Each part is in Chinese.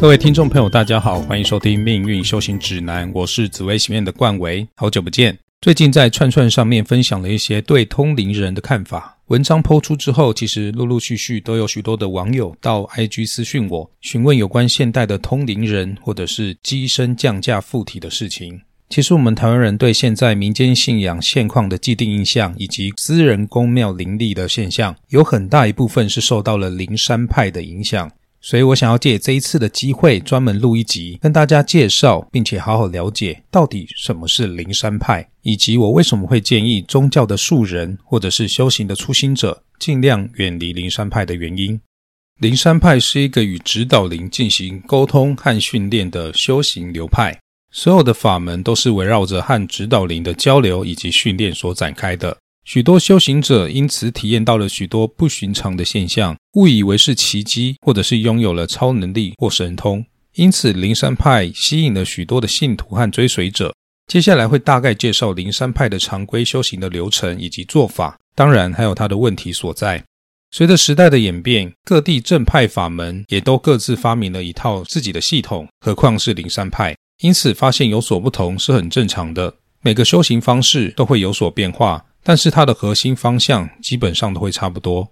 各位听众朋友，大家好，欢迎收听《命运修行指南》，我是紫薇学院的冠维，好久不见。最近在串串上面分享了一些对通灵人的看法，文章抛出之后，其实陆陆续续都有许多的网友到 IG 私讯我，询问有关现代的通灵人或者是机身降价附体的事情。其实我们台湾人对现在民间信仰现况的既定印象，以及私人宫庙灵力的现象，有很大一部分是受到了灵山派的影响。所以我想要借这一次的机会，专门录一集，跟大家介绍，并且好好了解到底什么是灵山派，以及我为什么会建议宗教的素人或者是修行的初心者尽量远离灵山派的原因。灵山派是一个与指导灵进行沟通和训练的修行流派，所有的法门都是围绕着和指导灵的交流以及训练所展开的。许多修行者因此体验到了许多不寻常的现象，误以为是奇迹，或者是拥有了超能力或神通。因此，灵山派吸引了许多的信徒和追随者。接下来会大概介绍灵山派的常规修行的流程以及做法，当然还有它的问题所在。随着时代的演变，各地正派法门也都各自发明了一套自己的系统，何况是灵山派。因此，发现有所不同是很正常的。每个修行方式都会有所变化。但是它的核心方向基本上都会差不多。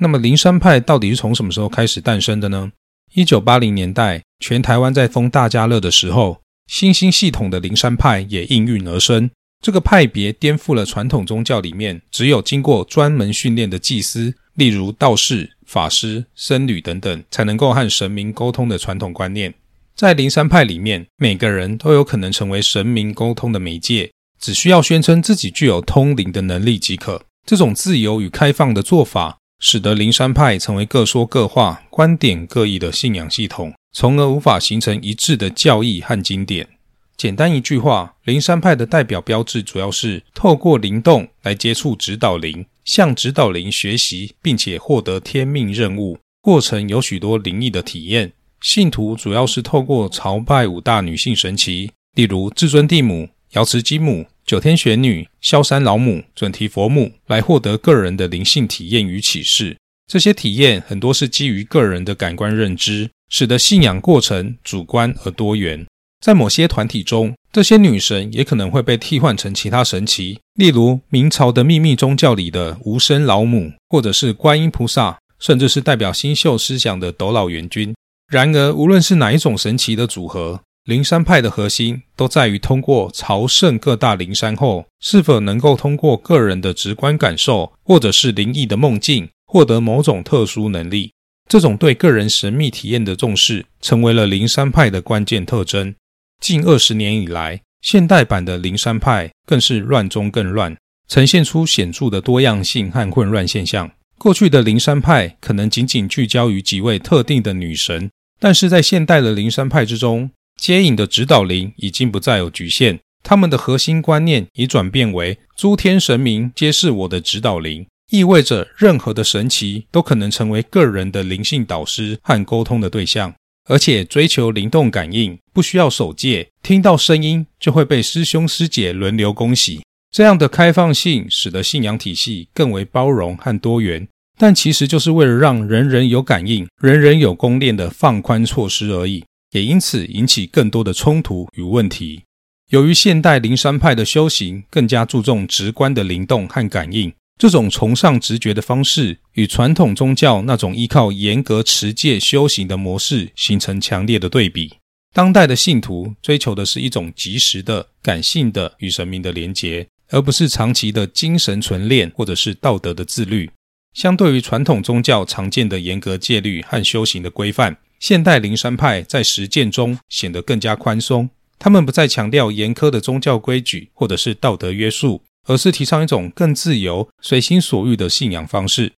那么灵山派到底是从什么时候开始诞生的呢？一九八零年代，全台湾在封大家乐的时候，新兴系统的灵山派也应运而生。这个派别颠覆了传统宗教里面只有经过专门训练的祭司，例如道士、法师、僧侣等等，才能够和神明沟通的传统观念。在灵山派里面，每个人都有可能成为神明沟通的媒介。只需要宣称自己具有通灵的能力即可。这种自由与开放的做法，使得灵山派成为各说各话、观点各异的信仰系统，从而无法形成一致的教义和经典。简单一句话，灵山派的代表标志主要是透过灵动来接触指导灵，向指导灵学习，并且获得天命任务。过程有许多灵异的体验。信徒主要是透过朝拜五大女性神祇，例如至尊地母。瑶池金母、九天玄女、萧山老母、准提佛母，来获得个人的灵性体验与启示。这些体验很多是基于个人的感官认知，使得信仰过程主观而多元。在某些团体中，这些女神也可能会被替换成其他神奇，例如明朝的秘密宗教里的无声老母，或者是观音菩萨，甚至是代表新秀思想的斗老元君。然而，无论是哪一种神奇的组合。灵山派的核心都在于通过朝圣各大灵山后，是否能够通过个人的直观感受，或者是灵异的梦境，获得某种特殊能力。这种对个人神秘体验的重视，成为了灵山派的关键特征。近二十年以来，现代版的灵山派更是乱中更乱，呈现出显著的多样性和混乱现象。过去的灵山派可能仅仅聚焦于几位特定的女神，但是在现代的灵山派之中，接引的指导灵已经不再有局限，他们的核心观念已转变为诸天神明皆是我的指导灵，意味着任何的神奇都可能成为个人的灵性导师和沟通的对象，而且追求灵动感应，不需要守戒，听到声音就会被师兄师姐轮流恭喜。这样的开放性使得信仰体系更为包容和多元，但其实就是为了让人人有感应、人人有功练的放宽措施而已。也因此引起更多的冲突与问题。由于现代灵山派的修行更加注重直观的灵动和感应，这种崇尚直觉的方式与传统宗教那种依靠严格持戒修行的模式形成强烈的对比。当代的信徒追求的是一种及时的、感性的与神明的连结，而不是长期的精神纯练或者是道德的自律。相对于传统宗教常见的严格戒律和修行的规范。现代灵山派在实践中显得更加宽松，他们不再强调严苛的宗教规矩或者是道德约束，而是提倡一种更自由、随心所欲的信仰方式。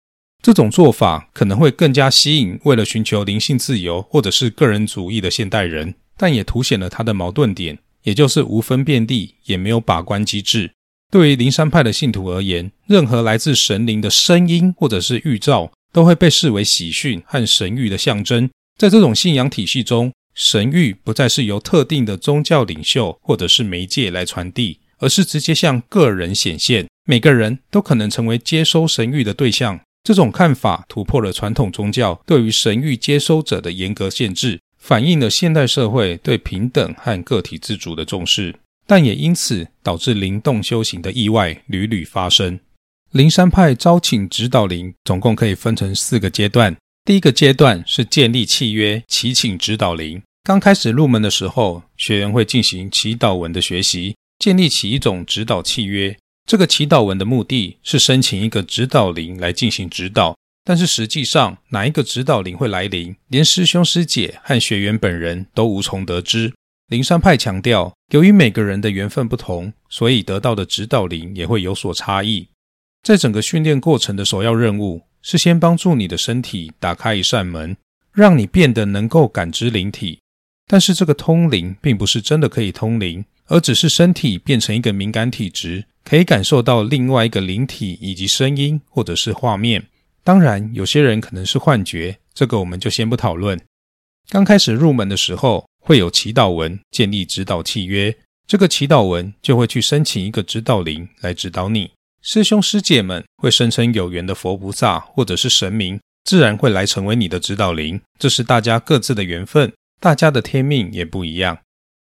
这种做法可能会更加吸引为了寻求灵性自由或者是个人主义的现代人，但也凸显了他的矛盾点，也就是无分辨力，也没有把关机制。对于灵山派的信徒而言，任何来自神灵的声音或者是预兆，都会被视为喜讯和神谕的象征。在这种信仰体系中，神谕不再是由特定的宗教领袖或者是媒介来传递，而是直接向个人显现。每个人都可能成为接收神谕的对象。这种看法突破了传统宗教对于神谕接收者的严格限制，反映了现代社会对平等和个体自主的重视，但也因此导致灵动修行的意外屡屡发生。灵山派招请指导灵，总共可以分成四个阶段。第一个阶段是建立契约，祈请指导灵。刚开始入门的时候，学员会进行祈祷文的学习，建立起一种指导契约。这个祈祷文的目的是申请一个指导灵来进行指导，但是实际上哪一个指导灵会来临，连师兄师姐和学员本人都无从得知。灵山派强调，由于每个人的缘分不同，所以得到的指导灵也会有所差异。在整个训练过程的首要任务。是先帮助你的身体打开一扇门，让你变得能够感知灵体。但是这个通灵并不是真的可以通灵，而只是身体变成一个敏感体质，可以感受到另外一个灵体以及声音或者是画面。当然，有些人可能是幻觉，这个我们就先不讨论。刚开始入门的时候，会有祈祷文建立指导契约，这个祈祷文就会去申请一个指导灵来指导你。师兄师姐们会声称有缘的佛菩萨或者是神明，自然会来成为你的指导灵。这是大家各自的缘分，大家的天命也不一样。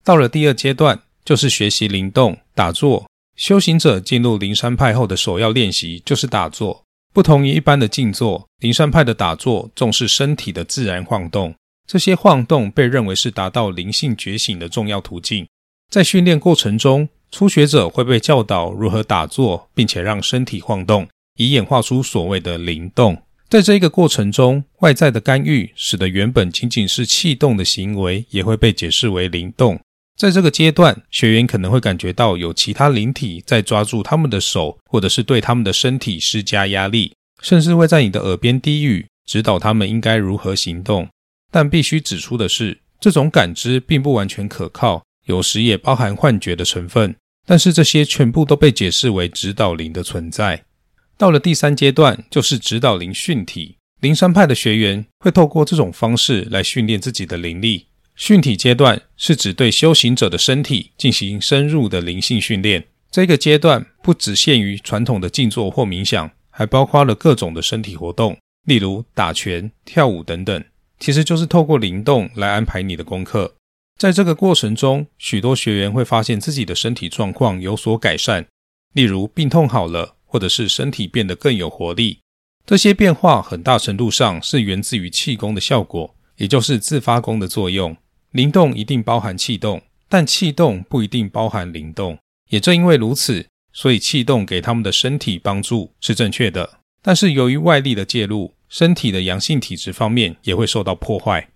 到了第二阶段，就是学习灵动打坐。修行者进入灵山派后的首要练习就是打坐。不同于一般的静坐，灵山派的打坐重视身体的自然晃动，这些晃动被认为是达到灵性觉醒的重要途径。在训练过程中，初学者会被教导如何打坐，并且让身体晃动，以演化出所谓的灵动。在这一个过程中，外在的干预使得原本仅仅是气动的行为，也会被解释为灵动。在这个阶段，学员可能会感觉到有其他灵体在抓住他们的手，或者是对他们的身体施加压力，甚至会在你的耳边低语，指导他们应该如何行动。但必须指出的是，这种感知并不完全可靠，有时也包含幻觉的成分。但是这些全部都被解释为指导灵的存在。到了第三阶段，就是指导灵训体。灵山派的学员会透过这种方式来训练自己的灵力。训体阶段是指对修行者的身体进行深入的灵性训练。这个阶段不只限于传统的静坐或冥想，还包括了各种的身体活动，例如打拳、跳舞等等。其实就是透过灵动来安排你的功课。在这个过程中，许多学员会发现自己的身体状况有所改善，例如病痛好了，或者是身体变得更有活力。这些变化很大程度上是源自于气功的效果，也就是自发功的作用。灵动一定包含气动，但气动不一定包含灵动。也正因为如此，所以气动给他们的身体帮助是正确的。但是由于外力的介入，身体的阳性体质方面也会受到破坏。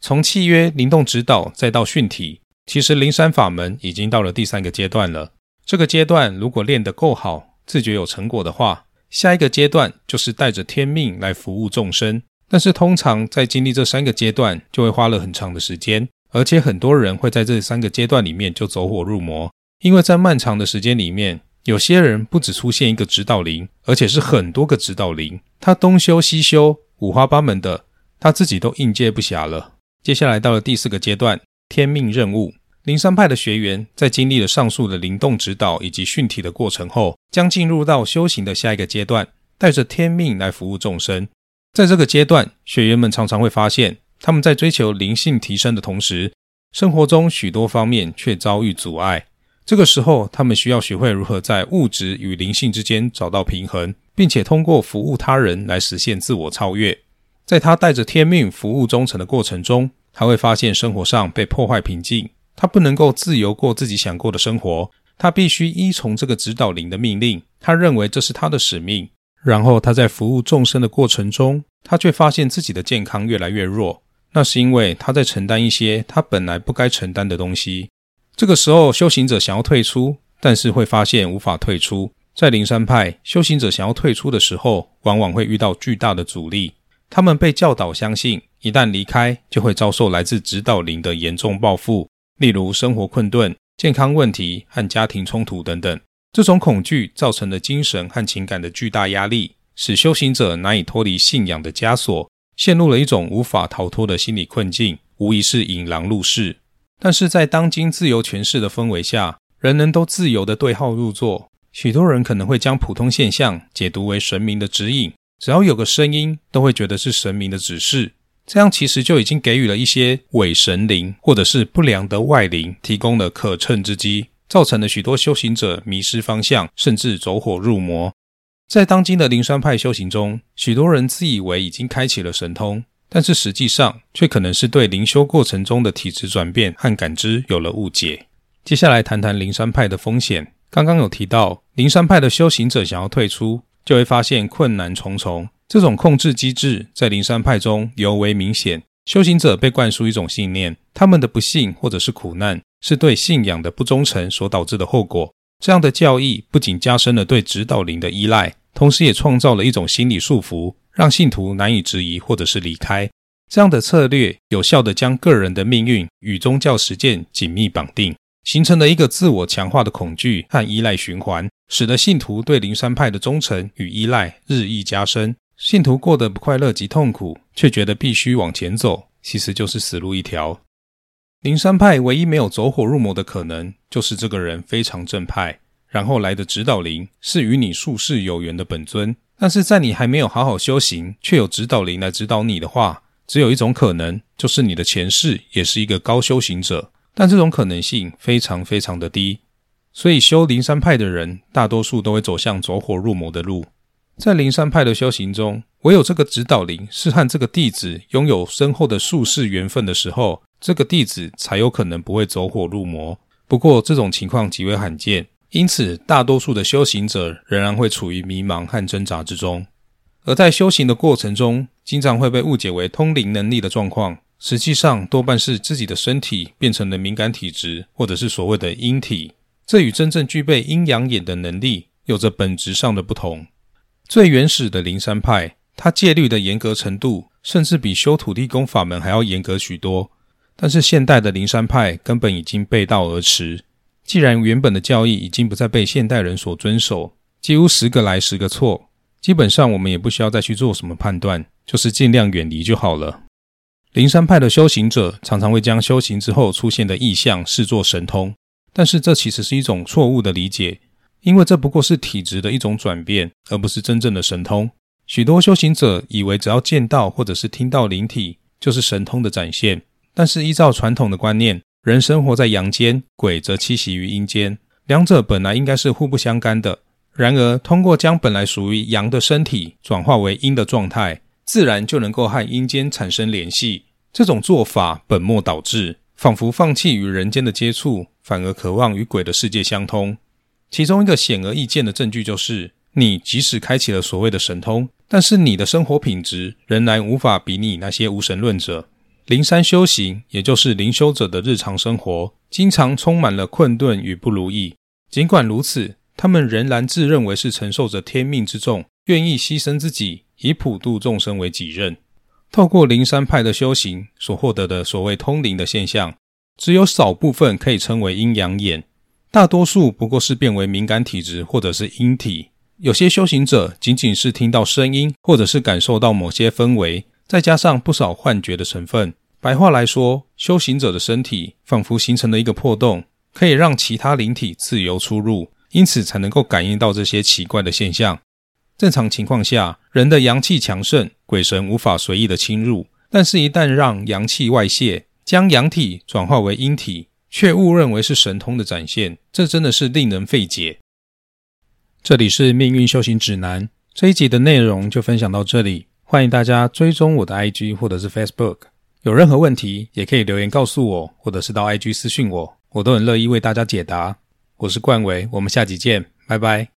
从契约、灵动指导，再到训体，其实灵山法门已经到了第三个阶段了。这个阶段如果练得够好，自觉有成果的话，下一个阶段就是带着天命来服务众生。但是通常在经历这三个阶段，就会花了很长的时间，而且很多人会在这三个阶段里面就走火入魔，因为在漫长的时间里面，有些人不只出现一个指导灵，而且是很多个指导灵，他东修西修，五花八门的，他自己都应接不暇了。接下来到了第四个阶段，天命任务。灵山派的学员在经历了上述的灵动指导以及训体的过程后，将进入到修行的下一个阶段，带着天命来服务众生。在这个阶段，学员们常常会发现，他们在追求灵性提升的同时，生活中许多方面却遭遇阻碍。这个时候，他们需要学会如何在物质与灵性之间找到平衡，并且通过服务他人来实现自我超越。在他带着天命服务忠诚的过程中，他会发现生活上被破坏平静，他不能够自由过自己想过的生活，他必须依从这个指导灵的命令，他认为这是他的使命。然后他在服务众生的过程中，他却发现自己的健康越来越弱，那是因为他在承担一些他本来不该承担的东西。这个时候，修行者想要退出，但是会发现无法退出。在灵山派，修行者想要退出的时候，往往会遇到巨大的阻力。他们被教导相信，一旦离开，就会遭受来自指导灵的严重报复，例如生活困顿、健康问题和家庭冲突等等。这种恐惧造成了精神和情感的巨大压力，使修行者难以脱离信仰的枷锁，陷入了一种无法逃脱的心理困境，无疑是引狼入室。但是在当今自由诠释的氛围下，人人都自由的对号入座，许多人可能会将普通现象解读为神明的指引。只要有个声音，都会觉得是神明的指示。这样其实就已经给予了一些伪神灵或者是不良的外灵提供了可乘之机，造成了许多修行者迷失方向，甚至走火入魔。在当今的灵山派修行中，许多人自以为已经开启了神通，但是实际上却可能是对灵修过程中的体质转变和感知有了误解。接下来谈谈灵山派的风险。刚刚有提到，灵山派的修行者想要退出，就会发现困难重重。这种控制机制在灵山派中尤为明显。修行者被灌输一种信念：他们的不幸或者是苦难，是对信仰的不忠诚所导致的后果。这样的教义不仅加深了对指导灵的依赖，同时也创造了一种心理束缚，让信徒难以质疑或者是离开。这样的策略有效地将个人的命运与宗教实践紧密绑定，形成了一个自我强化的恐惧和依赖循环，使得信徒对灵山派的忠诚与依赖日益加深。信徒过得不快乐及痛苦，却觉得必须往前走，其实就是死路一条。灵山派唯一没有走火入魔的可能，就是这个人非常正派，然后来的指导灵是与你术世有缘的本尊。但是在你还没有好好修行，却有指导灵来指导你的话，只有一种可能，就是你的前世也是一个高修行者。但这种可能性非常非常的低，所以修灵山派的人，大多数都会走向走火入魔的路。在灵山派的修行中，唯有这个指导灵是和这个弟子拥有深厚的术士缘分的时候。这个弟子才有可能不会走火入魔。不过这种情况极为罕见，因此大多数的修行者仍然会处于迷茫和挣扎之中。而在修行的过程中，经常会被误解为通灵能力的状况，实际上多半是自己的身体变成了敏感体质，或者是所谓的阴体。这与真正具备阴阳眼的能力有着本质上的不同。最原始的灵山派，它戒律的严格程度，甚至比修土地公法门还要严格许多。但是现代的灵山派根本已经背道而驰。既然原本的教义已经不再被现代人所遵守，几乎十个来十个错，基本上我们也不需要再去做什么判断，就是尽量远离就好了。灵山派的修行者常常会将修行之后出现的异象视作神通，但是这其实是一种错误的理解，因为这不过是体质的一种转变，而不是真正的神通。许多修行者以为只要见到或者是听到灵体，就是神通的展现。但是依照传统的观念，人生活在阳间，鬼则栖息于阴间，两者本来应该是互不相干的。然而，通过将本来属于阳的身体转化为阴的状态，自然就能够和阴间产生联系。这种做法本末倒置，仿佛放弃与人间的接触，反而渴望与鬼的世界相通。其中一个显而易见的证据就是，你即使开启了所谓的神通，但是你的生活品质仍然无法比拟那些无神论者。灵山修行，也就是灵修者的日常生活，经常充满了困顿与不如意。尽管如此，他们仍然自认为是承受着天命之重，愿意牺牲自己，以普度众生为己任。透过灵山派的修行所获得的所谓通灵的现象，只有少部分可以称为阴阳眼，大多数不过是变为敏感体质或者是阴体。有些修行者仅仅是听到声音，或者是感受到某些氛围。再加上不少幻觉的成分，白话来说，修行者的身体仿佛形成了一个破洞，可以让其他灵体自由出入，因此才能够感应到这些奇怪的现象。正常情况下，人的阳气强盛，鬼神无法随意的侵入；但是，一旦让阳气外泄，将阳体转化为阴体，却误认为是神通的展现，这真的是令人费解。这里是命运修行指南，这一集的内容就分享到这里。欢迎大家追踪我的 IG 或者是 Facebook，有任何问题也可以留言告诉我，或者是到 IG 私讯我，我都很乐意为大家解答。我是冠伟，我们下集见，拜拜。